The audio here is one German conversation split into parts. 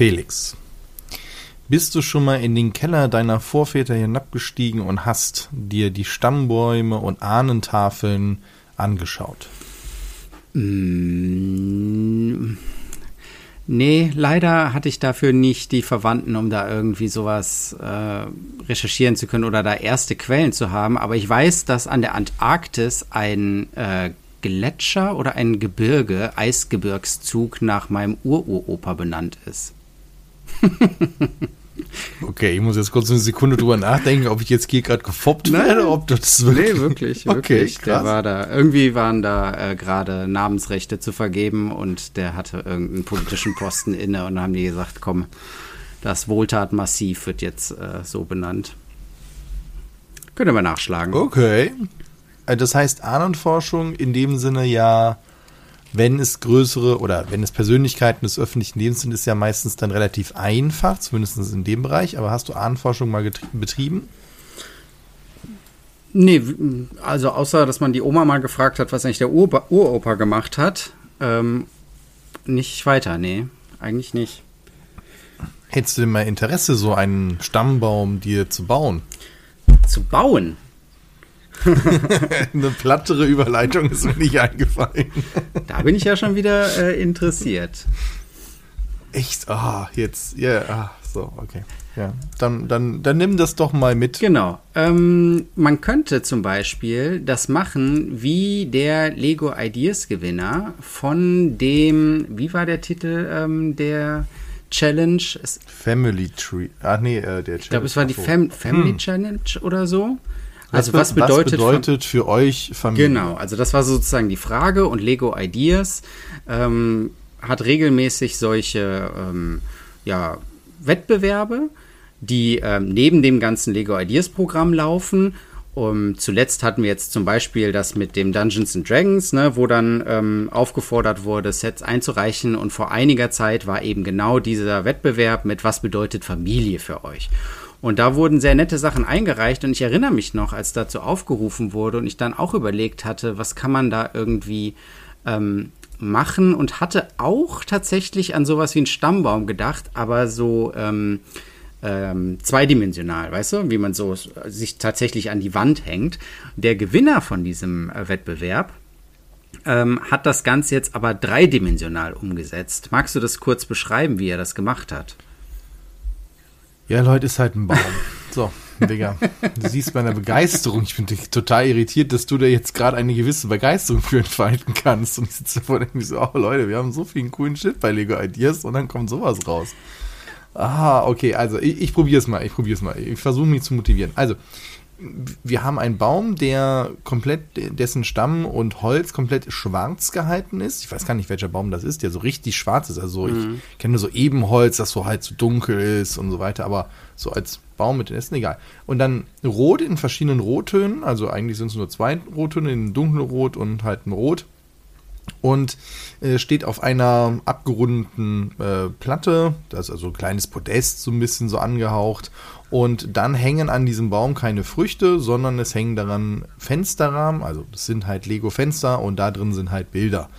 Felix, bist du schon mal in den Keller deiner Vorväter hinabgestiegen und hast dir die Stammbäume und Ahnentafeln angeschaut? Mm, nee, leider hatte ich dafür nicht die Verwandten, um da irgendwie sowas äh, recherchieren zu können oder da erste Quellen zu haben. Aber ich weiß, dass an der Antarktis ein äh, Gletscher oder ein Gebirge, Eisgebirgszug nach meinem Ururopa benannt ist. Okay, ich muss jetzt kurz eine Sekunde drüber nachdenken, ob ich jetzt hier gerade gefoppt werde, ob das wirklich. Nee, wirklich, wirklich. Okay, der war da, irgendwie waren da äh, gerade Namensrechte zu vergeben und der hatte irgendeinen politischen Posten inne und dann haben die gesagt, komm, das Wohltatmassiv wird jetzt äh, so benannt. Können wir nachschlagen. Okay. Äh, das heißt, Ahnenforschung in dem Sinne ja wenn es größere oder wenn es Persönlichkeiten des öffentlichen Lebens sind, ist ja meistens dann relativ einfach, zumindest in dem Bereich. Aber hast du Ahnenforschung mal betrieben? Nee, also außer, dass man die Oma mal gefragt hat, was eigentlich der Ur Uropa gemacht hat, ähm, nicht weiter, nee, eigentlich nicht. Hättest du denn mal Interesse, so einen Stammbaum dir zu bauen? Zu bauen? Eine plattere Überleitung ist mir nicht eingefallen. Da bin ich ja schon wieder äh, interessiert. Echt? Ah, oh, jetzt, ja, yeah, ah, so, okay. Ja, dann, dann, dann nimm das doch mal mit. Genau. Ähm, man könnte zum Beispiel das machen wie der Lego Ideas Gewinner von dem, wie war der Titel ähm, der Challenge? Family Tree. Ach nee, äh, der Challenge. Ich glaube, es war die Fam Family hm. Challenge oder so. Also was, was bedeutet, bedeutet für euch Familie? Genau, also das war sozusagen die Frage und Lego Ideas ähm, hat regelmäßig solche ähm, ja, Wettbewerbe, die ähm, neben dem ganzen Lego Ideas Programm laufen. Um, zuletzt hatten wir jetzt zum Beispiel das mit dem Dungeons and Dragons, ne, wo dann ähm, aufgefordert wurde, Sets einzureichen. Und vor einiger Zeit war eben genau dieser Wettbewerb mit Was bedeutet Familie für euch? Und da wurden sehr nette Sachen eingereicht und ich erinnere mich noch, als dazu aufgerufen wurde und ich dann auch überlegt hatte, was kann man da irgendwie ähm, machen und hatte auch tatsächlich an sowas wie einen Stammbaum gedacht, aber so ähm, ähm, zweidimensional, weißt du, wie man so sich tatsächlich an die Wand hängt. Der Gewinner von diesem äh, Wettbewerb ähm, hat das Ganze jetzt aber dreidimensional umgesetzt. Magst du das kurz beschreiben, wie er das gemacht hat? Ja, Leute, ist halt ein Baum. So, Digga. Du siehst meiner Begeisterung. Ich bin total irritiert, dass du da jetzt gerade eine gewisse Begeisterung für entfalten kannst. Und ich sitze davor und denke so, oh Leute, wir haben so viel coolen Shit bei Lego Ideas und dann kommt sowas raus. Ah, okay, also ich, ich probiere es mal, ich probiere es mal. Ich versuche mich zu motivieren. Also, wir haben einen Baum, der komplett, dessen Stamm und Holz komplett schwarz gehalten ist. Ich weiß gar nicht, welcher Baum das ist, der so richtig schwarz ist. Also mhm. ich kenne nur so Ebenholz, das so halt so dunkel ist und so weiter, aber so als Baum mit den Ästen, egal. Und dann Rot in verschiedenen Rottönen, also eigentlich sind es nur zwei Rottöne, in dunkelrot und halt ein Rot. Und äh, steht auf einer abgerundeten äh, Platte, das ist also ein kleines Podest, so ein bisschen so angehaucht. Und dann hängen an diesem Baum keine Früchte, sondern es hängen daran Fensterrahmen. Also das sind halt Lego-Fenster und da drin sind halt Bilder.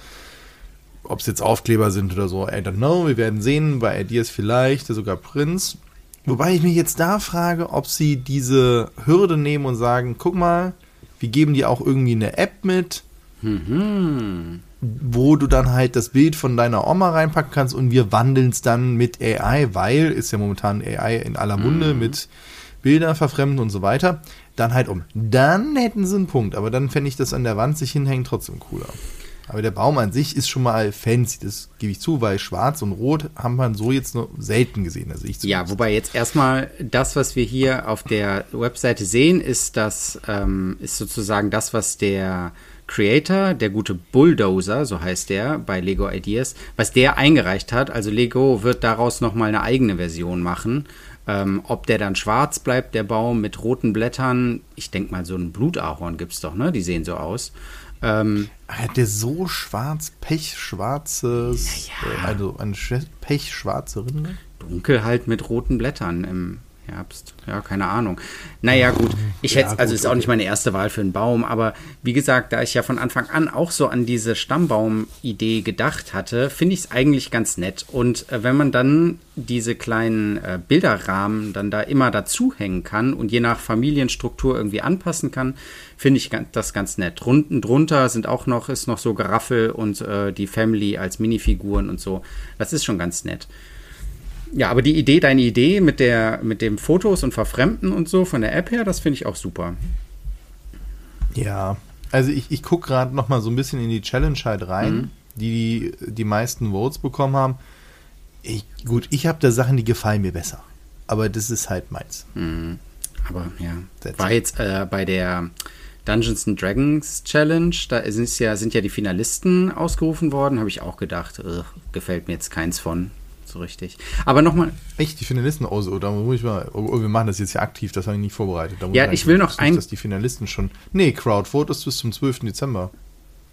Ob es jetzt Aufkleber sind oder so, I don't know. Wir werden sehen. Bei Ideas vielleicht, sogar Prinz. Wobei ich mich jetzt da frage, ob sie diese Hürde nehmen und sagen, guck mal, wir geben dir auch irgendwie eine App mit. Mhm wo du dann halt das Bild von deiner Oma reinpacken kannst und wir wandeln es dann mit AI, weil ist ja momentan AI in aller Munde mhm. mit Bilder verfremden und so weiter, dann halt um. Dann hätten sie einen Punkt, aber dann fände ich das an der Wand sich hinhängen trotzdem cooler. Aber der Baum an sich ist schon mal fancy, das gebe ich zu, weil schwarz und rot haben wir so jetzt nur selten gesehen. Also ich ja, wobei jetzt erstmal das, was wir hier auf der Webseite sehen, ist das, ähm, ist sozusagen das, was der Creator, der gute Bulldozer, so heißt der bei Lego Ideas, was der eingereicht hat. Also Lego wird daraus nochmal eine eigene Version machen. Ähm, ob der dann schwarz bleibt, der Baum mit roten Blättern, ich denke mal, so ein Blutahorn gibt es doch, ne? Die sehen so aus. Ähm, Hat der so schwarz, pechschwarzes, ja, ja. Äh, also eine pechschwarze Rinde? Dunkel halt mit roten Blättern im, Herbst. Ja, keine Ahnung. Naja, gut. Ich hätte, Ja, also ist auch nicht meine erste Wahl für einen Baum, aber wie gesagt, da ich ja von Anfang an auch so an diese Stammbaum-Idee gedacht hatte, finde ich es eigentlich ganz nett. Und äh, wenn man dann diese kleinen äh, Bilderrahmen dann da immer dazu hängen kann und je nach Familienstruktur irgendwie anpassen kann, finde ich das ganz nett. Unten drunter sind auch noch, ist noch so Geraffel und äh, die Family als Minifiguren und so. Das ist schon ganz nett. Ja, aber die Idee, deine Idee mit der, mit dem Fotos und Verfremden und so von der App her, das finde ich auch super. Ja, also ich, ich gucke gerade noch mal so ein bisschen in die Challenge halt rein, Mhm. die die meisten Votes bekommen haben. Ich, gut, ich habe da Sachen, die gefallen mir besser. Aber das ist halt meins. Aber ja, That's war jetzt äh, bei der Dungeons and Dragons Challenge, da sind ja, sind ja die Finalisten ausgerufen worden, habe ich auch gedacht, ugh, gefällt mir jetzt keins von, so richtig. Aber nochmal, Echt, die Finalisten, oh, so, da muss ich mal, oh, oh, wir machen das jetzt ja aktiv, das habe ich nicht vorbereitet. Ja, ich will noch ein- Dass die Finalisten schon, nee, Crowdvote ist bis zum 12. Dezember.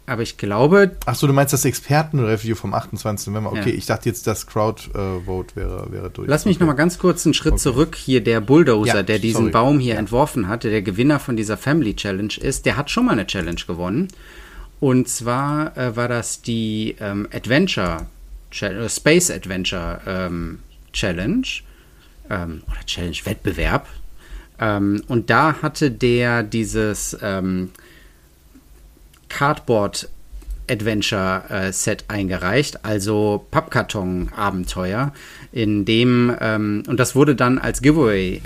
aber ich glaube, Ach so, du meinst das Expertenreview vom 28. November. Okay, Ja. ich dachte jetzt, das Crowdvote wäre, wäre durch. Lass mich okay. noch mal ganz kurz einen Schritt zurück. Hier der Bulldozer, Ja, der diesen sorry. Baum hier Ja. entworfen hat, der der Gewinner von dieser Family Challenge ist, der hat schon mal eine Challenge gewonnen. Und zwar äh, war das die ähm, Adventure, Äh, Space Adventure ähm, Challenge ähm, oder Challenge Wettbewerb. Ähm, und da hatte der dieses ähm, Cardboard Adventure äh, Set eingereicht, also Pappkarton-Abenteuer, in dem, ähm, und das wurde dann als Giveaway,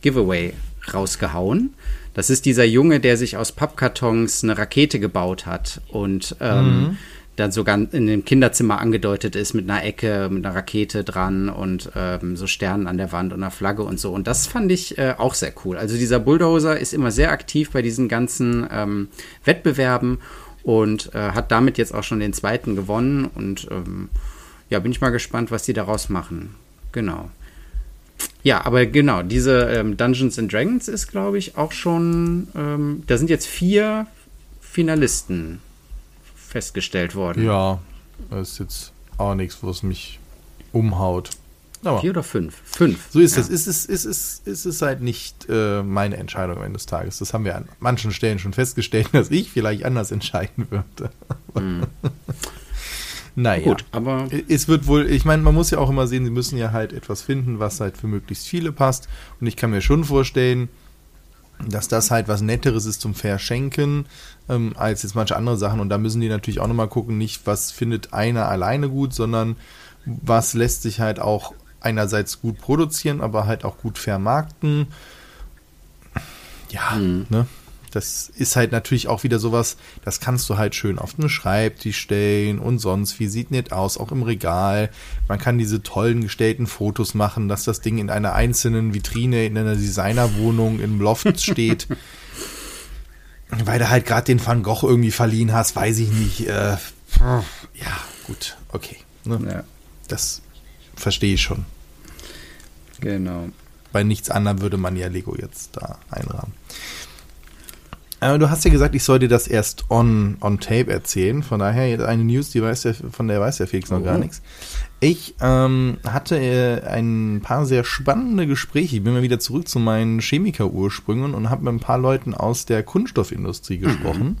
Giveaway rausgehauen. Das ist dieser Junge, der sich aus Pappkartons eine Rakete gebaut hat und ähm, dann sogar in dem Kinderzimmer angedeutet ist mit einer Ecke, mit einer Rakete dran und ähm, so Sternen an der Wand und einer Flagge und so. Und das fand ich äh, auch sehr cool. Also dieser Bulldozer ist immer sehr aktiv bei diesen ganzen ähm, Wettbewerben und äh, hat damit jetzt auch schon den zweiten gewonnen. Und ähm, ja, bin ich mal gespannt, was die daraus machen. Genau. Ja, aber genau, diese ähm, Dungeons and Dragons ist, glaube ich, auch schon, ähm, da sind jetzt vier Finalisten festgestellt worden. Ja, das ist jetzt auch nichts, wo es mich umhaut. Aber Vier oder fünf? Fünf. so ist ja. das. Ist es, ist, es, ist es halt nicht äh, meine Entscheidung am Ende des Tages. Das haben wir an manchen Stellen schon festgestellt, dass ich vielleicht anders entscheiden würde. naja. Gut, aber Es wird wohl, ich meine, man muss ja auch immer sehen, sie müssen ja halt etwas finden, was halt für möglichst viele passt. Und ich kann mir schon vorstellen, dass das halt was Netteres ist zum Verschenken, ähm, als jetzt manche andere Sachen. Und da müssen die natürlich auch nochmal gucken, nicht was findet einer alleine gut, sondern was lässt sich halt auch einerseits gut produzieren, aber halt auch gut vermarkten. Ja, ne? Das ist halt natürlich auch wieder sowas, das kannst du halt schön auf den Schreibtisch stellen und sonst, wie sieht nett aus, auch im Regal. Man kann diese tollen gestellten Fotos machen, dass das Ding in einer einzelnen Vitrine in einer Designerwohnung im Loft steht. Weil du halt gerade den Van Gogh irgendwie verliehen hast, weiß ich nicht. Äh, ja, gut, okay. Ne? ja, Das verstehe ich schon. genau. Bei nichts anderem würde man ja Lego jetzt da einrahmen. Aber du hast ja gesagt, ich soll dir das erst on, on tape erzählen. Von daher jetzt eine News, die weiß der, von der weiß der Felix noch Oh. gar nichts. Ich ähm, hatte äh, ein paar sehr spannende Gespräche. Ich bin mal wieder zurück zu meinen Chemiker-Ursprüngen und habe mit ein paar Leuten aus der Kunststoffindustrie gesprochen.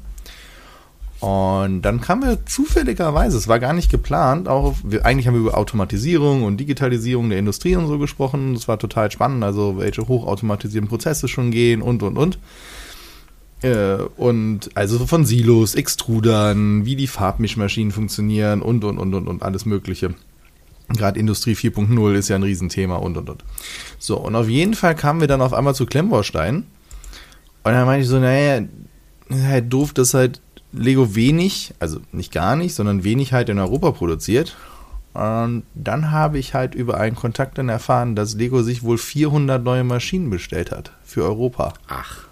Und dann kamen wir zufälligerweise, es war gar nicht geplant, auch wir, eigentlich haben wir über Automatisierung und Digitalisierung der Industrie und so gesprochen. Das war total spannend, also welche hochautomatisierten Prozesse schon gehen und und und. Äh, und also so von Silos, Extrudern, wie die Farbmischmaschinen funktionieren und und und und und alles Mögliche. Gerade Industrie 4.0 ist ja ein Riesenthema und und und. So, und auf jeden Fall kamen wir dann auf einmal zu Klemmbaustein. Und dann meinte ich so, naja, ist halt doof, dass halt Lego wenig, also nicht gar nicht, sondern wenig halt in Europa produziert. Und dann habe ich halt über einen Kontakt dann erfahren, dass Lego sich wohl 400 neue Maschinen bestellt hat für Europa. Ach,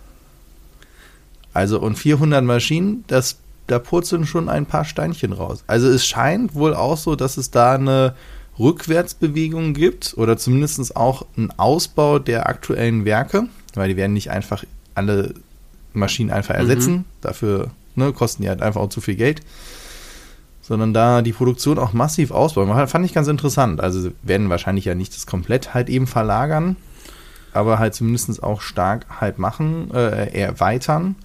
Also und 400 Maschinen, das da purzeln schon ein paar Steinchen raus. Also es scheint wohl auch so, dass es da eine Rückwärtsbewegung gibt oder zumindest auch einen Ausbau der aktuellen Werke, weil die werden nicht einfach alle Maschinen einfach ersetzen. Dafür ne, kosten die halt einfach auch zu viel Geld. Sondern da die Produktion auch massiv ausbauen. Fand ich ganz interessant. Also sie werden wahrscheinlich ja nicht das komplett halt eben verlagern. aber halt zumindest auch stark halt machen, äh, erweitern.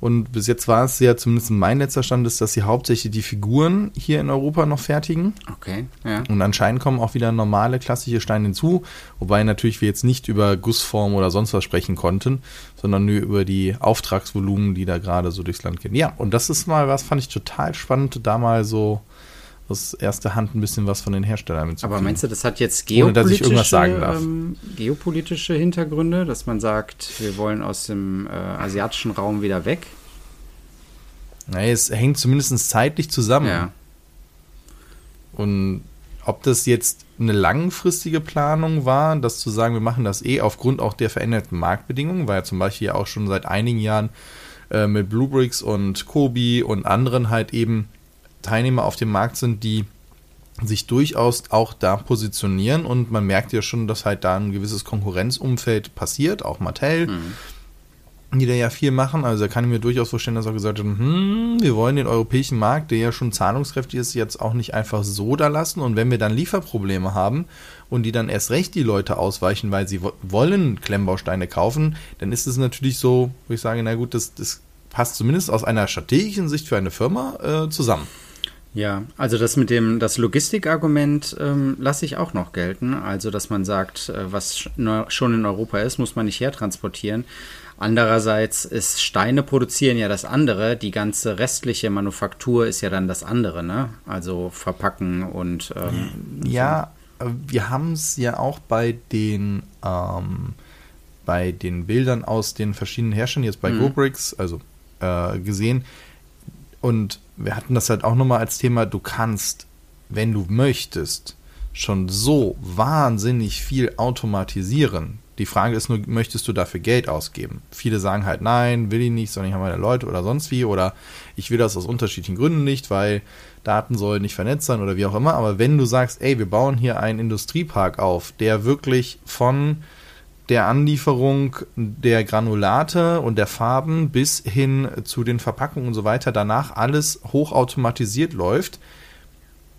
Und bis jetzt war es ja zumindest mein letzter Stand ist, dass sie hauptsächlich die Figuren hier in Europa noch fertigen. Okay, ja. Und anscheinend kommen auch wieder normale klassische Steine hinzu, wobei natürlich wir jetzt nicht über Gussform oder sonst was sprechen konnten, sondern nur über die Auftragsvolumen, die da gerade so durchs Land gehen. Ja, und das ist mal was, fand ich total spannend, da mal so aus erster Hand ein bisschen was von den Herstellern mitzukriegen. Aber meinst du, das hat jetzt geopolitische, ähm, geopolitische Hintergründe, dass man sagt, wir wollen aus dem äh, asiatischen Raum wieder weg? Naja, es hängt zumindest zeitlich zusammen. Ja. Und ob das jetzt eine langfristige Planung war, das zu sagen, wir machen das eh aufgrund auch der veränderten Marktbedingungen, weil ja zum Beispiel auch schon seit einigen Jahren äh, mit Bluebricks und Kobi und anderen halt eben Teilnehmer auf dem Markt sind, die sich durchaus auch da positionieren und man merkt ja schon, dass halt da ein gewisses Konkurrenzumfeld passiert, auch Mattel, mhm. die da ja viel machen. Also da kann ich mir durchaus vorstellen, dass auch gesagt wird, hm, wir wollen den europäischen Markt, der ja schon zahlungskräftig ist, jetzt auch nicht einfach so da lassen. Und wenn wir dann Lieferprobleme haben und die dann erst recht die Leute ausweichen, weil sie wollen Klemmbausteine kaufen, dann ist es natürlich so, wo ich sage, na gut, das, das passt zumindest aus einer strategischen Sicht für eine Firma äh, zusammen. Ja, also das mit dem, das Logistikargument ähm, lasse ich auch noch gelten. Also, dass man sagt, äh, was schon in Europa ist, muss man nicht hertransportieren. Andererseits ist Steine produzieren ja das andere, die ganze restliche Manufaktur ist ja dann das andere, ne? Also verpacken und ähm, ja, so. wir haben es ja auch bei den ähm, bei den Bildern aus den verschiedenen Herstellern jetzt bei mhm. GoBricks, also äh, gesehen und wir hatten das halt auch nochmal als Thema, du kannst, wenn du möchtest, schon so wahnsinnig viel automatisieren. Die Frage ist nur, möchtest du dafür Geld ausgeben? Viele sagen halt, nein, will ich nicht, sondern ich habe meine Leute oder sonst wie oder ich will das aus unterschiedlichen Gründen nicht, weil Daten sollen nicht vernetzt sein oder wie auch immer. Aber wenn du sagst, ey, wir bauen hier einen Industriepark auf, der wirklich von der Anlieferung der Granulate und der Farben bis hin zu den Verpackungen und so weiter danach alles hochautomatisiert läuft,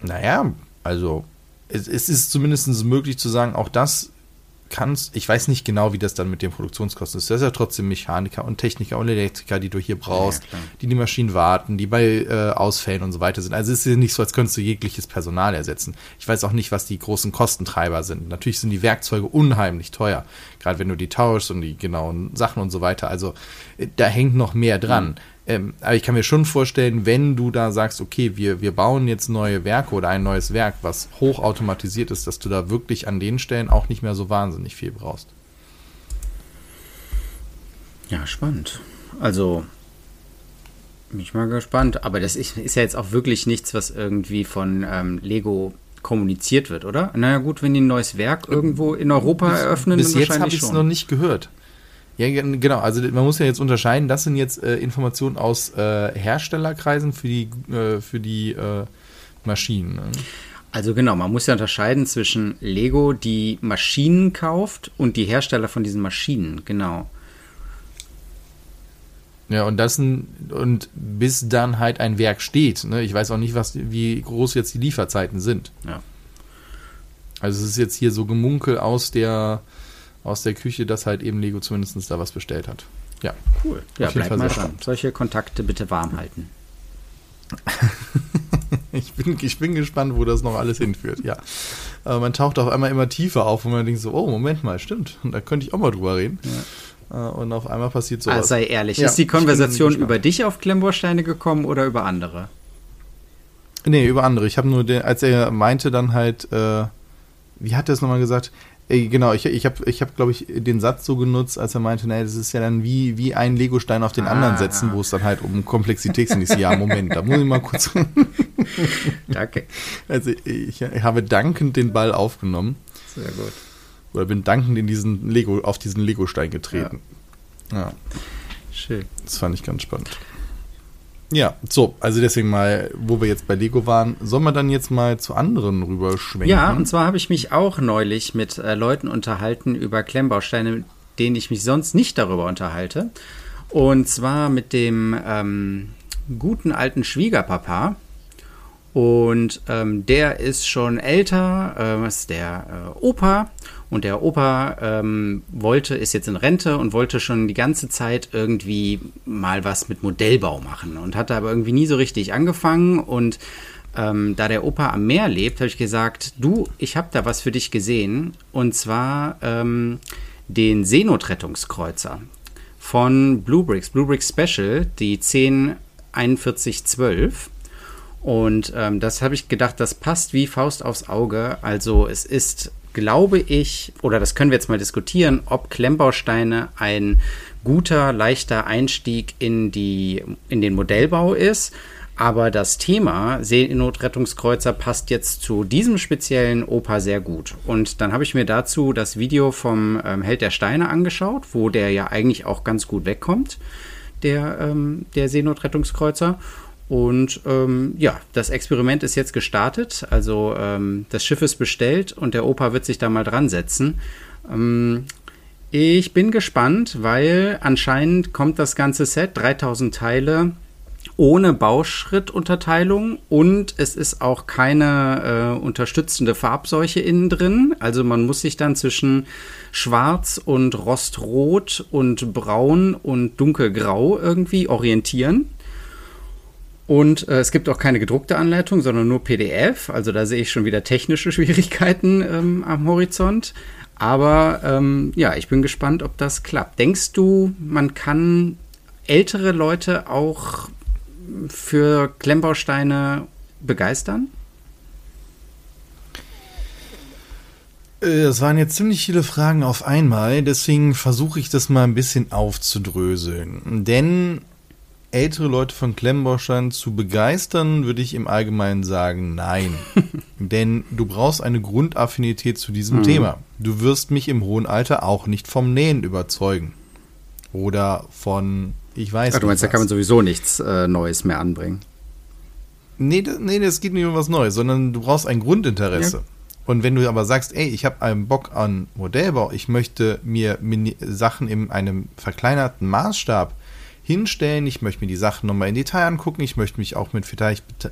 naja, also es, es ist zumindest möglich zu sagen, auch das kannst, ich weiß nicht genau, wie das dann mit den Produktionskosten ist. Das ist ja trotzdem Mechaniker und Techniker und Elektriker, die du hier brauchst, ja, die die Maschinen warten, die bei äh, Ausfällen und so weiter sind. Also es ist ja nicht so, als könntest du jegliches Personal ersetzen. Ich weiß auch nicht, was die großen Kostentreiber sind. Natürlich sind die Werkzeuge unheimlich teuer, gerade wenn du die tauschst und die genauen Sachen und so weiter. Also äh, da hängt noch mehr dran. Mhm. Ähm, aber ich kann mir schon vorstellen, wenn du da sagst, okay, wir, wir bauen jetzt neue Werke oder ein neues Werk, was hochautomatisiert ist, dass du da wirklich an den Stellen auch nicht mehr so wahnsinnig viel brauchst. Ja, spannend. Also, bin ich mal gespannt. Aber das ist, ist ja jetzt auch wirklich nichts, was irgendwie von ähm, Lego kommuniziert wird, oder? Naja, gut, wenn die ein neues Werk irgendwo in Europa bis, eröffnen, bis dann jetzt habe ich es noch nicht gehört. Ja, genau. Also man muss ja jetzt unterscheiden. Das sind jetzt äh, Informationen aus äh, Herstellerkreisen für die, äh, für die äh, Maschinen. Ne? Also genau, man muss ja unterscheiden zwischen Lego, die Maschinen kauft, und die Hersteller von diesen Maschinen. Genau. Ja, und das und bis dann halt ein Werk steht. Ne? Ich weiß auch nicht, was, wie groß jetzt die Lieferzeiten sind. Ja. Also es ist jetzt hier so Gemunkel aus der aus der Küche, dass halt eben Lego zumindest da was bestellt hat. Ja. Cool. Ja, bleib mal dran. Solche Kontakte bitte warm halten. ich, bin, ich bin gespannt, wo das noch alles hinführt, ja. Aber man taucht auf einmal immer tiefer auf und man denkt so, oh, Moment mal, stimmt. Und da könnte ich auch mal drüber reden. Ja. Äh, und auf einmal passiert sowas. Also sei ehrlich, ja, ist die Konversation über dich auf Klemmbausteine gekommen oder über andere? Nee, über andere. Ich habe nur, den, als er meinte dann halt, äh, wie hat er es nochmal gesagt? Genau, ich, ich habe, ich hab, glaube ich, den Satz so genutzt, als er meinte, naja, das ist ja dann wie, wie ein Legostein auf den ah, anderen setzen, wo es dann halt um Komplexität geht. So, ja, Moment, da muss ich mal kurz. Danke. Also ich, ich, habe dankend den Ball aufgenommen. Sehr gut. Oder bin dankend in diesen Lego, auf diesen Legostein getreten. Ja. ja. Schön. Das fand ich ganz spannend. Ja, so, also deswegen mal, wo wir jetzt bei Lego waren, sollen wir dann jetzt mal zu anderen rüberschwenken? Ja, und zwar habe ich mich auch neulich mit äh, Leuten unterhalten über Klemmbausteine, denen ich mich sonst nicht darüber unterhalte. Und zwar mit dem ähm, guten alten Schwiegerpapa. Und ähm, der ist schon älter, äh, ist der äh, Opa. Und der Opa ähm, wollte, ist jetzt in Rente und wollte schon die ganze Zeit irgendwie mal was mit Modellbau machen und hatte aber irgendwie nie so richtig angefangen. Und ähm, da der Opa am Meer lebt, habe ich gesagt, du, ich habe da was für dich gesehen. Und zwar ähm, den Seenotrettungskreuzer von Bluebricks, Bluebricks Special, die 104112. Und ähm, das habe ich gedacht, das passt wie Faust aufs Auge. Also es ist, glaube ich, oder das können wir jetzt mal diskutieren, ob Klemmbausteine ein guter, leichter Einstieg in, die, in den Modellbau ist. Aber das Thema Seenotrettungskreuzer passt jetzt zu diesem speziellen Opa sehr gut. Und dann habe ich mir dazu das Video vom ähm, Held der Steine angeschaut, wo der ja eigentlich auch ganz gut wegkommt, der, ähm, der Seenotrettungskreuzer. Und ähm, ja, das Experiment ist jetzt gestartet. Also ähm, das Schiff ist bestellt und der Opa wird sich da mal dran setzen. Ähm, ich bin gespannt, weil anscheinend kommt das ganze Set, 3000 Teile, ohne Bauschrittunterteilung und es ist auch keine äh, unterstützende Farbseuche innen drin. Also man muss sich dann zwischen Schwarz und Rostrot und Braun und Dunkelgrau irgendwie orientieren. Und äh, es gibt auch keine gedruckte Anleitung, sondern nur PDF. Also da sehe ich schon wieder technische Schwierigkeiten ähm, am Horizont. Aber ähm, ja, ich bin gespannt, ob das klappt. Denkst du, man kann ältere Leute auch für Klemmbausteine begeistern? Äh, das waren jetzt ziemlich viele Fragen auf einmal, deswegen versuche ich das mal ein bisschen aufzudröseln. Denn ältere Leute von Klemmbaustein zu begeistern, würde ich im Allgemeinen sagen, nein. Denn du brauchst eine Grundaffinität zu diesem mhm. Thema. Du wirst mich im hohen Alter auch nicht vom Nähen überzeugen. Oder von, ich weiß Ach, Du meinst, was. da kann man sowieso nichts äh, Neues mehr anbringen. Nee, nee, das geht nicht um was Neues, sondern du brauchst ein Grundinteresse. Ja. Und wenn du aber sagst, ey, ich habe einen Bock an Modellbau, ich möchte mir Sachen in einem verkleinerten Maßstab hinstellen, ich möchte mir die Sachen nochmal in Detail angucken, ich möchte mich auch mit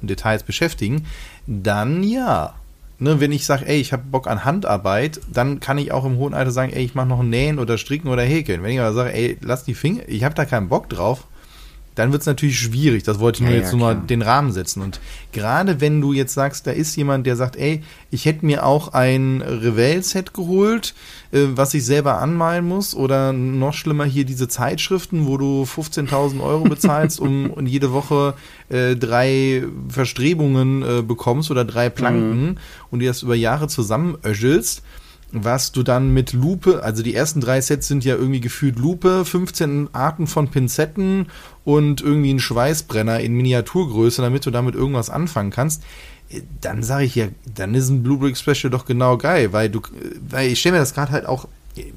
Details beschäftigen, dann ja. Ne, wenn ich sage, ey, ich habe Bock an Handarbeit, dann kann ich auch im hohen Alter sagen, ey, ich mache noch Nähen oder Stricken oder Häkeln. Wenn ich aber sage, ey, lass die Finger, ich habe da keinen Bock drauf, dann wird es natürlich schwierig. Das wollte ich nur ja, jetzt ja, nur mal den Rahmen setzen. Und gerade wenn du jetzt sagst, da ist jemand, der sagt, ey, ich hätte mir auch ein Revell-Set geholt, äh, was ich selber anmalen muss, oder noch schlimmer hier diese Zeitschriften, wo du 15.000 Euro bezahlst, um und jede Woche äh, drei Verstrebungen äh, bekommst oder drei Planken mhm. und die das über Jahre zusammenöschelst was du dann mit Lupe, also die ersten drei Sets sind ja irgendwie gefühlt Lupe, 15 Arten von Pinzetten und irgendwie ein Schweißbrenner in Miniaturgröße, damit du damit irgendwas anfangen kannst. Dann sage ich ja, dann ist ein Blue Brick Special doch genau geil, weil du, weil ich stelle mir das gerade halt auch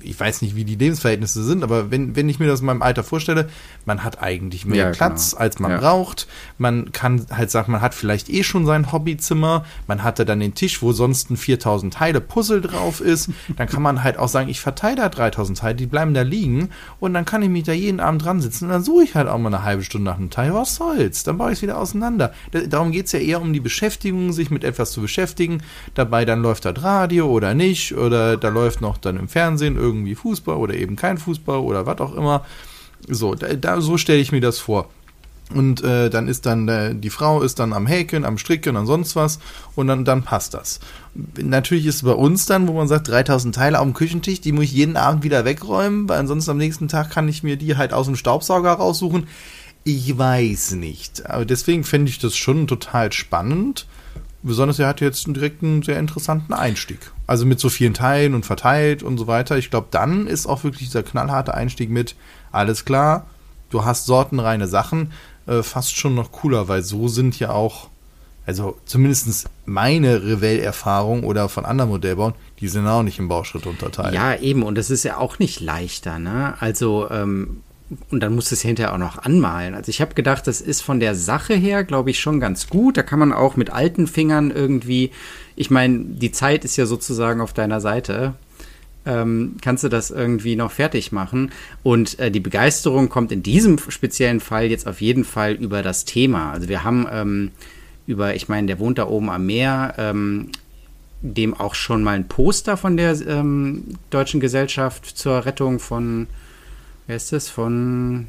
ich weiß nicht, wie die Lebensverhältnnisse sind, aber wenn, wenn ich mir das in meinem Alter vorstelle, man hat eigentlich mehr ja, Platz, genau. als man ja. braucht. Man kann halt sagen, man hat vielleicht eh schon sein Hobbyzimmer. Man hatte dann den Tisch, wo sonst ein 4000 Teile Puzzle drauf ist. Dann kann man halt auch sagen, ich verteile da 3000 Teile, die bleiben da liegen. Und dann kann ich mich da jeden Abend dran sitzen und dann suche ich halt auch mal eine halbe Stunde nach einem Teil. Was soll's? Dann baue ich es wieder auseinander. Darum geht es ja eher um die Beschäftigung, sich mit etwas zu beschäftigen. Dabei dann läuft das Radio oder nicht. Oder da läuft noch dann im Fernsehen Fernsehen irgendwie Fußball oder eben kein Fußball oder was auch immer. So, da, da so stelle ich mir das vor. Und äh, dann ist dann äh, die Frau ist dann am Häkeln, am Stricken und sonst was und dann, dann passt das. Natürlich ist es bei uns dann, wo man sagt, 3000 Teile auf dem Küchentisch, die muss ich jeden Abend wieder wegräumen, weil ansonsten am nächsten Tag kann ich mir die halt aus dem Staubsauger raussuchen. Ich weiß nicht. Aber deswegen finde ich das schon total spannend. Besonders er hat jetzt direkt einen sehr interessanten Einstieg. Also mit so vielen Teilen und verteilt und so weiter. Ich glaube, dann ist auch wirklich dieser knallharte Einstieg mit, alles klar, du hast sortenreine Sachen, äh, fast schon noch cooler, weil so sind ja auch, also zumindest meine Revell-Erfahrung oder von anderen Modellbauern, die sind auch nicht im Bauschritt unterteilt. Ja, eben, und es ist ja auch nicht leichter, ne? Also, ähm, und dann muss es hinterher auch noch anmalen. Also ich habe gedacht, das ist von der Sache her, glaube ich, schon ganz gut. Da kann man auch mit alten Fingern irgendwie, ich meine, die Zeit ist ja sozusagen auf deiner Seite. Ähm, kannst du das irgendwie noch fertig machen? Und äh, die Begeisterung kommt in diesem speziellen Fall jetzt auf jeden Fall über das Thema. Also wir haben ähm, über, ich meine, der wohnt da oben am Meer, ähm, dem auch schon mal ein Poster von der ähm, Deutschen Gesellschaft zur Rettung von, wer ist das, von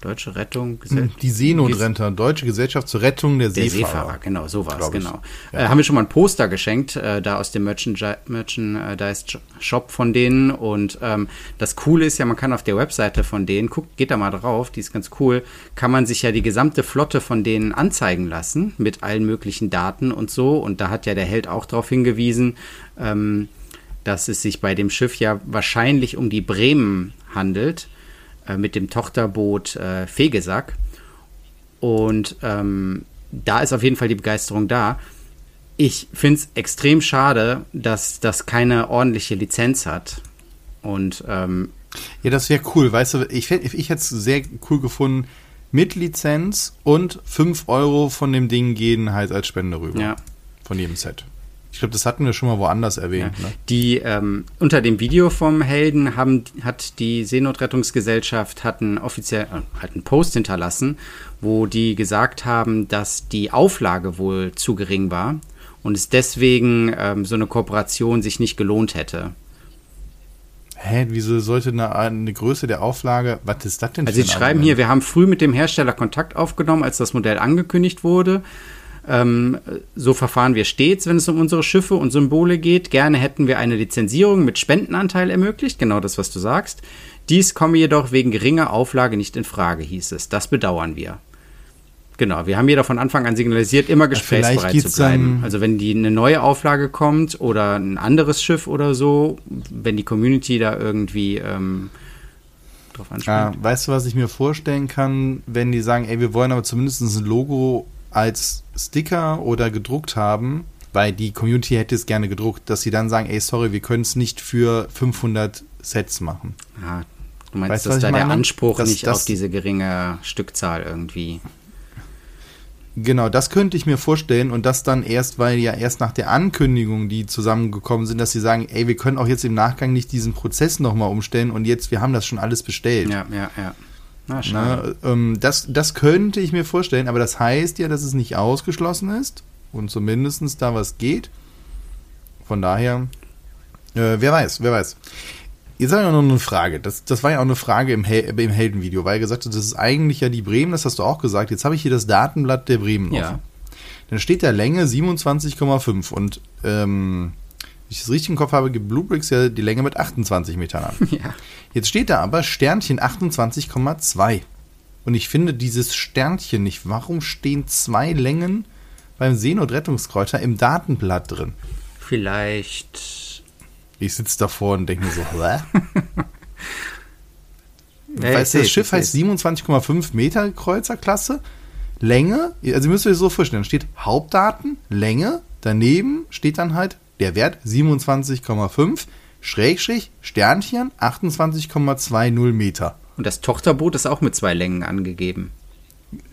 Deutsche Rettung. Gesell die Seenotretter, Deutsche Gesellschaft zur Rettung der, der Seefahrer. Seefahrer. Genau, so war es, genau. Ja. Äh, haben wir schon mal ein Poster geschenkt, äh, da aus dem Merchandise-Shop von denen. Und ähm, das Coole ist ja, man kann auf der Webseite von denen, guckt, geht da mal drauf, die ist ganz cool, kann man sich ja die gesamte Flotte von denen anzeigen lassen mit allen möglichen Daten und so. Und da hat ja der Held auch darauf hingewiesen, ähm, dass es sich bei dem Schiff ja wahrscheinlich um die Bremen handelt äh, mit dem Tochterboot äh, Fegesack. Und ähm, da ist auf jeden Fall die Begeisterung da. Ich finde es extrem schade, dass das keine ordentliche Lizenz hat. Und ähm, ja, das wäre cool. Weißt du, ich, ich hätte es sehr cool gefunden, mit Lizenz und 5 Euro von dem Ding gehen halt als Spende rüber. Ja. Von jedem Set. Ich glaube, das hatten wir schon mal woanders erwähnt. Ja. Ne? Die ähm, unter dem Video vom Helden haben, hat die Seenotrettungsgesellschaft hatten offiziell äh, hat einen Post hinterlassen, wo die gesagt haben, dass die Auflage wohl zu gering war und es deswegen ähm, so eine Kooperation sich nicht gelohnt hätte. Hä, wieso sollte eine, eine Größe der Auflage, was ist das denn? Also sie schreiben hier, wir haben früh mit dem Hersteller Kontakt aufgenommen, als das Modell angekündigt wurde. Ähm, so verfahren wir stets, wenn es um unsere Schiffe und Symbole geht. Gerne hätten wir eine Lizenzierung mit Spendenanteil ermöglicht, genau das, was du sagst. Dies komme jedoch wegen geringer Auflage nicht in Frage, hieß es. Das bedauern wir. Genau, wir haben jeder von Anfang an signalisiert, immer gesprächsbereit zu bleiben. Also wenn die eine neue Auflage kommt oder ein anderes Schiff oder so, wenn die Community da irgendwie ähm, drauf anspringt. Ja, weißt du, was ich mir vorstellen kann, wenn die sagen, ey, wir wollen aber zumindest ein Logo als Sticker oder gedruckt haben, weil die Community hätte es gerne gedruckt, dass sie dann sagen, ey, sorry, wir können es nicht für 500 Sets machen. Ja, du meinst, weißt, dass da der Anspruch das, nicht das, auf diese geringe Stückzahl irgendwie... Genau, das könnte ich mir vorstellen und das dann erst, weil ja erst nach der Ankündigung, die zusammengekommen sind, dass sie sagen, ey, wir können auch jetzt im Nachgang nicht diesen Prozess nochmal umstellen und jetzt, wir haben das schon alles bestellt. Ja, ja, ja. Ah, Na, ähm, das, das könnte ich mir vorstellen, aber das heißt ja, dass es nicht ausgeschlossen ist und zumindest da was geht. Von daher, äh, wer weiß, wer weiß. Jetzt habe ich noch eine Frage. Das, das war ja auch eine Frage im, Hel im Heldenvideo, weil er gesagt hat, das ist eigentlich ja die Bremen, das hast du auch gesagt. Jetzt habe ich hier das Datenblatt der Bremen ja. Dann steht da Länge 27,5 und ähm, ich es richtig im Kopf habe, gibt Bluebricks ja die Länge mit 28 Metern an. Ja. Jetzt steht da aber Sternchen 28,2. Und ich finde dieses Sternchen nicht. Warum stehen zwei Längen beim Seenotrettungskräuter im Datenblatt drin? Vielleicht. Ich sitze davor und denke mir so, hä? ja, weißt du, das Schiff heißt 27,5 Meter Kreuzerklasse. Länge, also ihr müsst euch so vorstellen, steht Hauptdaten, Länge, daneben steht dann halt der Wert 27,5 Schrägstrich Sternchen 28,20 Meter. Und das Tochterboot ist auch mit zwei Längen angegeben.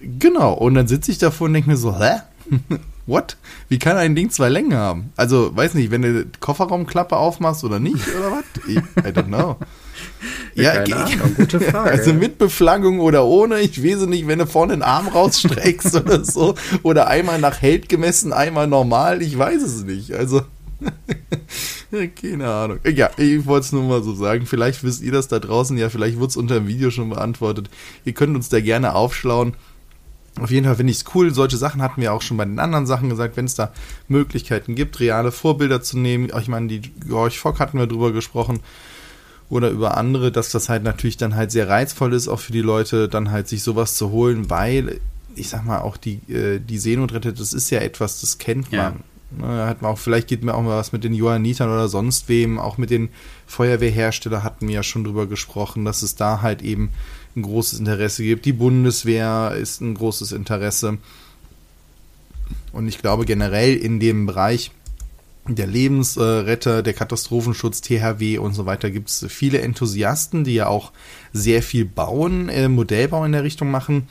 Genau, und dann sitze ich davor und denke mir so, hä? What? Wie kann ein Ding zwei Längen haben? Also, weiß nicht, wenn du Kofferraumklappe aufmachst oder nicht, oder was? I, I don't know. ja, Keine Ahnung, gute Frage. Also mit Beflaggung oder ohne, ich weiß nicht, wenn du vorne den Arm rausstreckst oder so, oder einmal nach Held gemessen, einmal normal, ich weiß es nicht. Also. Keine Ahnung. Ja, ich wollte es nur mal so sagen. Vielleicht wisst ihr das da draußen. Ja, vielleicht wurde es unter dem Video schon beantwortet. Ihr könnt uns da gerne aufschlauen. Auf jeden Fall finde ich es cool. Solche Sachen hatten wir auch schon bei den anderen Sachen gesagt, wenn es da Möglichkeiten gibt, reale Vorbilder zu nehmen. Ich meine, die George Fock hatten wir drüber gesprochen. Oder über andere, dass das halt natürlich dann halt sehr reizvoll ist, auch für die Leute, dann halt sich sowas zu holen, weil ich sag mal, auch die, äh, die Seenotretter, das ist ja etwas, das kennt man. Ja. Ne, hat man auch, vielleicht geht mir auch mal was mit den Johannitern oder sonst wem, auch mit den Feuerwehrherstellern hatten wir ja schon drüber gesprochen, dass es da halt eben ein großes Interesse gibt. Die Bundeswehr ist ein großes Interesse. Und ich glaube generell in dem Bereich der Lebensretter, der Katastrophenschutz, THW und so weiter gibt es viele Enthusiasten, die ja auch sehr viel bauen, äh, Modellbau in der Richtung machen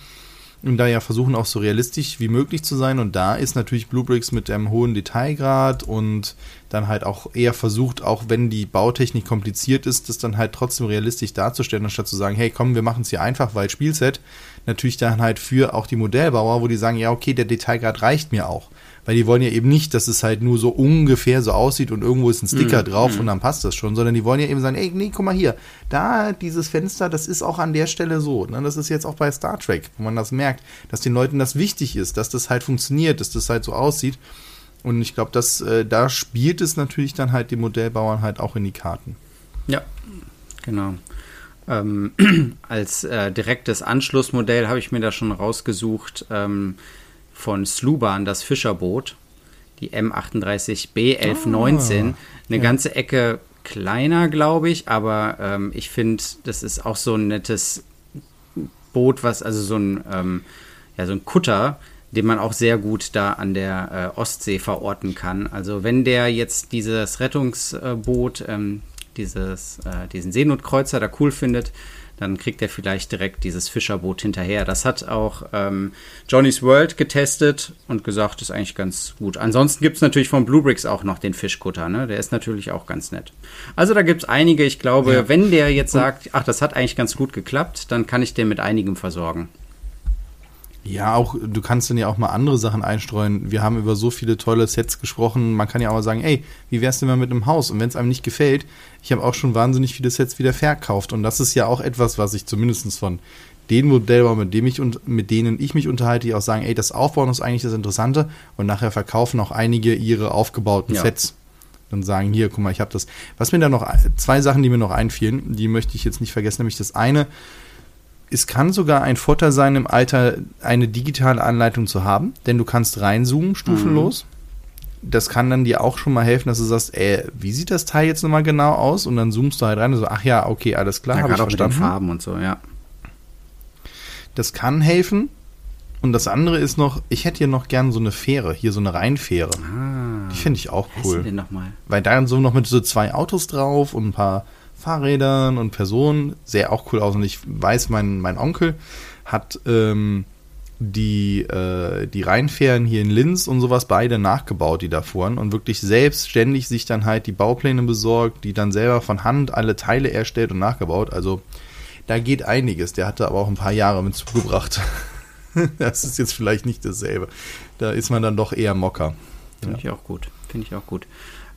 und da ja versuchen auch so realistisch wie möglich zu sein. Und da ist natürlich Bluebricks mit einem hohen Detailgrad und dann halt auch eher versucht, auch wenn die Bautechnik kompliziert ist, das dann halt trotzdem realistisch darzustellen, anstatt zu sagen, hey, komm, wir machen es hier einfach, weil Spielset natürlich dann halt für auch die Modellbauer, wo die sagen, ja, okay, der Detailgrad reicht mir auch. Weil die wollen ja eben nicht, dass es halt nur so ungefähr so aussieht und irgendwo ist ein Sticker mm, drauf und dann passt das schon, sondern die wollen ja eben sagen, ey, nee, guck mal hier, da dieses Fenster, das ist auch an der Stelle so. Ne? Das ist jetzt auch bei Star Trek, wo man das merkt, dass den Leuten das wichtig ist, dass das halt funktioniert, dass das halt so aussieht. Und ich glaube, dass äh, da spielt es natürlich dann halt die Modellbauern halt auch in die Karten. Ja, genau. Ähm, als äh, direktes Anschlussmodell habe ich mir da schon rausgesucht ähm, von Sluban, das Fischerboot, die M38B 1119. Ah, Eine ja. ganze Ecke kleiner, glaube ich, aber ähm, ich finde, das ist auch so ein nettes Boot, was, also so ein, ähm, ja, so ein Kutter, den man auch sehr gut da an der äh, Ostsee verorten kann. Also wenn der jetzt dieses Rettungsboot, ähm, dieses, äh, diesen Seenotkreuzer da cool findet, dann kriegt er vielleicht direkt dieses Fischerboot hinterher. Das hat auch ähm, Johnny's World getestet und gesagt, ist eigentlich ganz gut. Ansonsten gibt es natürlich von Bluebricks auch noch den Fischkutter, ne? Der ist natürlich auch ganz nett. Also da gibt es einige, ich glaube, ja. wenn der jetzt sagt, ach, das hat eigentlich ganz gut geklappt, dann kann ich den mit einigem versorgen. Ja, auch du kannst dann ja auch mal andere Sachen einstreuen. Wir haben über so viele tolle Sets gesprochen. Man kann ja auch mal sagen, ey, wie wär's denn mal mit einem Haus? Und wenn es einem nicht gefällt, ich habe auch schon wahnsinnig viele Sets wieder verkauft. Und das ist ja auch etwas, was ich zumindest von den Modellbauern, mit, dem ich und mit denen ich mich unterhalte, die auch sagen, ey, das Aufbauen ist eigentlich das Interessante. Und nachher verkaufen auch einige ihre aufgebauten ja. Sets. Dann sagen, hier, guck mal, ich habe das. Was mir da noch, zwei Sachen, die mir noch einfielen, die möchte ich jetzt nicht vergessen, nämlich das eine, es kann sogar ein Vorteil sein, im Alter eine digitale Anleitung zu haben, denn du kannst reinzoomen, stufenlos. Mhm. Das kann dann dir auch schon mal helfen, dass du sagst, ey, wie sieht das Teil jetzt nochmal genau aus? Und dann zoomst du halt rein und so, ach ja, okay, alles klar, ja, habe ich verstanden. Mit den Farben und so, ja. Das kann helfen. Und das andere ist noch, ich hätte hier noch gern so eine Fähre, hier so eine Rheinfähre. Ah, die finde ich auch cool. Was denn noch mal? Weil da so noch mit so zwei Autos drauf und ein paar Fahrrädern und Personen. Sehr auch cool aus. Und ich weiß, mein, mein Onkel hat ähm, die, äh, die Rheinfähren hier in Linz und sowas beide nachgebaut, die da fuhren. Und wirklich selbstständig sich dann halt die Baupläne besorgt, die dann selber von Hand alle Teile erstellt und nachgebaut. Also da geht einiges. Der hatte aber auch ein paar Jahre mit zugebracht. das ist jetzt vielleicht nicht dasselbe. Da ist man dann doch eher Mocker. Finde ja. ich auch gut. Finde ich auch gut.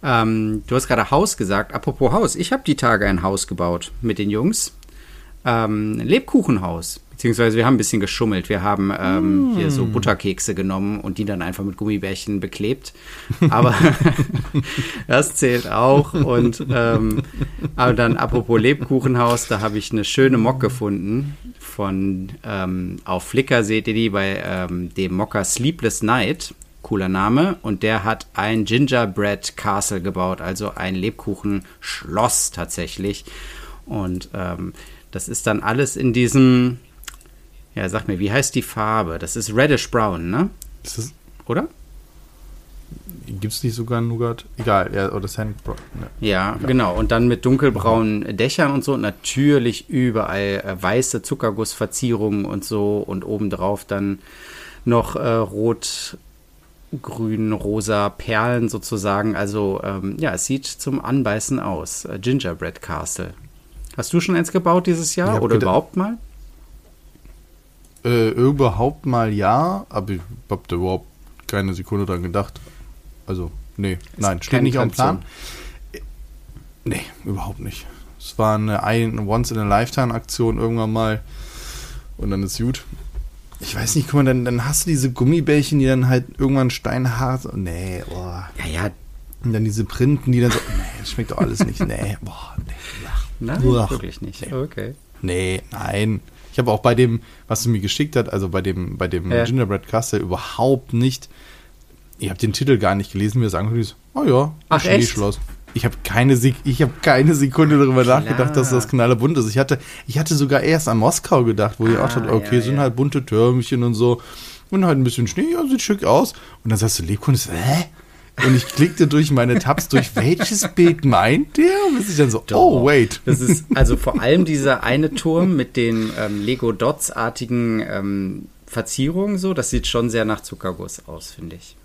Ähm, du hast gerade Haus gesagt. Apropos Haus, ich habe die Tage ein Haus gebaut mit den Jungs. Ähm, ein Lebkuchenhaus. Beziehungsweise wir haben ein bisschen geschummelt. Wir haben ähm, mm. hier so Butterkekse genommen und die dann einfach mit Gummibärchen beklebt. Aber das zählt auch. Und ähm, aber dann apropos Lebkuchenhaus, da habe ich eine schöne Mock gefunden. Von ähm, auf Flickr seht ihr die bei ähm, dem Mocker Sleepless Night cooler Name. Und der hat ein Gingerbread Castle gebaut, also ein Lebkuchenschloss tatsächlich. Und ähm, das ist dann alles in diesem, ja, sag mir, wie heißt die Farbe? Das ist Reddish Brown, ne? Ist das, oder? Gibt es nicht sogar Nougat? Egal, ja, oder Sandbrown. Ne. Ja, Egal. genau. Und dann mit dunkelbraunen Dächern und so. Und natürlich überall äh, weiße Zuckergussverzierungen und so. Und obendrauf dann noch äh, rot grün, rosa Perlen sozusagen. Also ähm, ja, es sieht zum Anbeißen aus. Äh, Gingerbread Castle. Hast du schon eins gebaut dieses Jahr oder überhaupt mal? Äh, überhaupt mal ja, aber ich habe da überhaupt keine Sekunde dran gedacht. Also, nee, es nein, steht nicht am Plan. Äh, nee, überhaupt nicht. Es war eine Once-in-a-Lifetime-Aktion irgendwann mal und dann ist gut ich weiß nicht, guck mal, dann, dann hast du diese Gummibärchen, die dann halt irgendwann steinhart. Nee, boah. Ja, ja. Und dann diese Printen, die dann so. Nee, das schmeckt doch alles nicht. Nee, boah, nee. Nein, Uah, wirklich nicht. Nee. Okay. Nee, nein. Ich habe auch bei dem, was du mir geschickt hast, also bei dem, bei dem ja. Gingerbread Castle überhaupt nicht. Ich habe den Titel gar nicht gelesen, mir sagen, oh ja, Ach, Schneeschloss. Echt? Ich habe keine, ich hab keine Sekunde darüber Klar. nachgedacht, dass das knallerbunt ist. Ich hatte, ich hatte sogar erst an Moskau gedacht, wo ah, ich auch dachte, okay, ja, sind ja. halt bunte Türmchen und so. Und halt ein bisschen Schnee, ja, sieht schick aus. Und dann sagst du, Lebkuchen, hä? Und ich klickte durch meine Tabs durch, welches Bild meint der? Und bis ich dann so, Doch. oh, wait. Das ist also vor allem dieser eine Turm mit den ähm, Lego Dots-artigen ähm, Verzierungen so, das sieht schon sehr nach Zuckerguss aus, finde ich.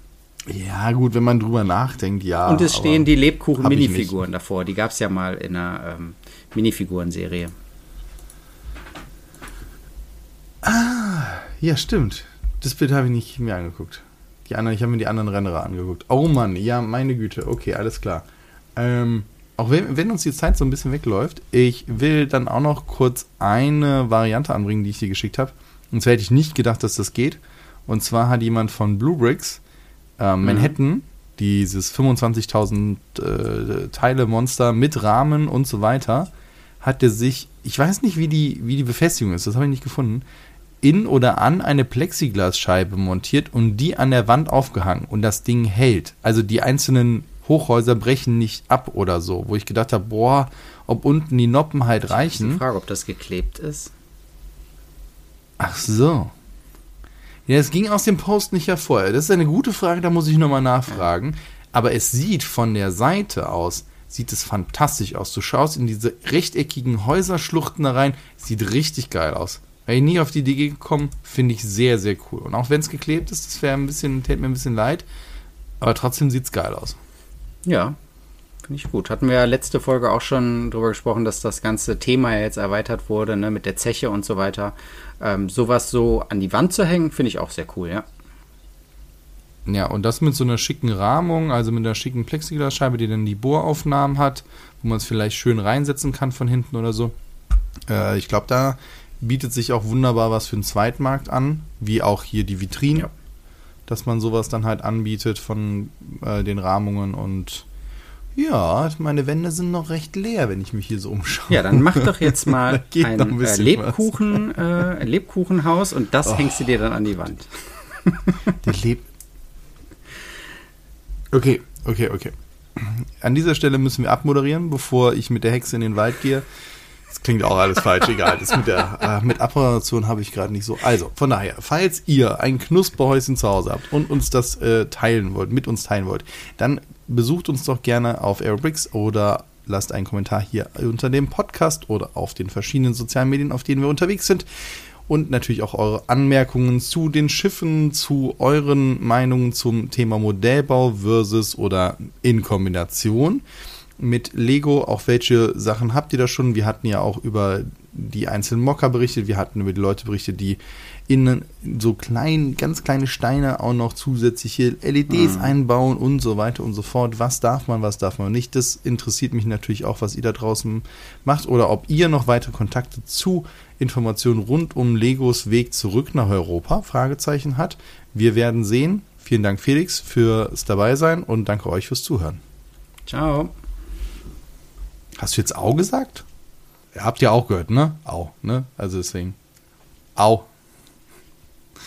Ja, gut, wenn man drüber nachdenkt, ja. Und es stehen die Lebkuchen-Minifiguren davor. Die gab es ja mal in einer ähm, Minifigurenserie. Ja, stimmt. Das Bild habe ich nicht mir angeguckt. Die anderen, ich habe mir die anderen Renderer angeguckt. Oh Mann, ja, meine Güte. Okay, alles klar. Ähm, auch wenn, wenn uns die Zeit so ein bisschen wegläuft, ich will dann auch noch kurz eine Variante anbringen, die ich dir geschickt habe. Und zwar hätte ich nicht gedacht, dass das geht. Und zwar hat jemand von Blue Bricks ähm, Manhattan, dieses 25.000 äh, Teile Monster mit Rahmen und so weiter, hat er sich, ich weiß nicht, wie die, wie die Befestigung ist, das habe ich nicht gefunden, in oder an eine Plexiglasscheibe montiert und die an der Wand aufgehangen und das Ding hält. Also die einzelnen Hochhäuser brechen nicht ab oder so, wo ich gedacht habe, boah, ob unten die Noppen halt Die reichen. Frage, ob das geklebt ist. Ach so. Ja, es ging aus dem Post nicht hervor. Das ist eine gute Frage, da muss ich nochmal nachfragen. Aber es sieht von der Seite aus, sieht es fantastisch aus. Du schaust in diese rechteckigen Häuserschluchten da rein, sieht richtig geil aus. Wäre ich nie auf die Idee gekommen, finde ich sehr, sehr cool. Und auch wenn es geklebt ist, das wäre ein bisschen, täte mir ein bisschen leid. Aber trotzdem sieht es geil aus. Ja, finde ich gut. Hatten wir ja letzte Folge auch schon drüber gesprochen, dass das ganze Thema ja jetzt erweitert wurde, ne, mit der Zeche und so weiter. Ähm, sowas so an die Wand zu hängen, finde ich auch sehr cool, ja. Ja, und das mit so einer schicken Rahmung, also mit einer schicken Plexiglasscheibe, die dann die Bohraufnahmen hat, wo man es vielleicht schön reinsetzen kann von hinten oder so. Äh, ich glaube, da bietet sich auch wunderbar was für den Zweitmarkt an, wie auch hier die Vitrinen, Ja. dass man sowas dann halt anbietet von äh, den Rahmungen und ja, meine Wände sind noch recht leer, wenn ich mich hier so umschaue. Ja, dann mach doch jetzt mal ein ein äh, Lebkuchen, äh, Lebkuchenhaus und das Oh. hängst du dir dann an die Wand. Der lebt. Okay, okay, okay. An dieser Stelle müssen wir abmoderieren, bevor ich mit der Hexe in den Wald gehe. Das klingt auch alles falsch, egal. Das mit der äh, mit Abmoderation habe ich gerade nicht so. Also, von daher, falls ihr ein Knusperhäuschen zu Hause habt und uns das äh, teilen wollt, mit uns teilen wollt, dann besucht uns doch gerne auf Aerobricks oder lasst einen Kommentar hier unter dem Podcast oder auf den verschiedenen sozialen Medien, auf denen wir unterwegs sind und natürlich auch eure Anmerkungen zu den Schiffen, zu euren Meinungen zum Thema Modellbau versus oder in Kombination mit Lego. Auch welche Sachen habt ihr da schon? Wir hatten ja auch über die einzelnen Mocker berichtet, wir hatten über die Leute berichtet, die in so klein, ganz kleine Steine auch noch zusätzliche LEDs einbauen und so weiter und so fort. Was darf man, was darf man nicht? Das interessiert mich natürlich auch, was ihr da draußen macht oder ob ihr noch weitere Kontakte zu Informationen rund um Legos Weg zurück nach Europa, Fragezeichen hat. Wir werden sehen. Vielen Dank, Felix, fürs Dabeisein und danke euch fürs Zuhören. Ciao. Hast du jetzt Au gesagt? Ihr habt ja auch gehört, ne? Au, ne? Also deswegen. Au.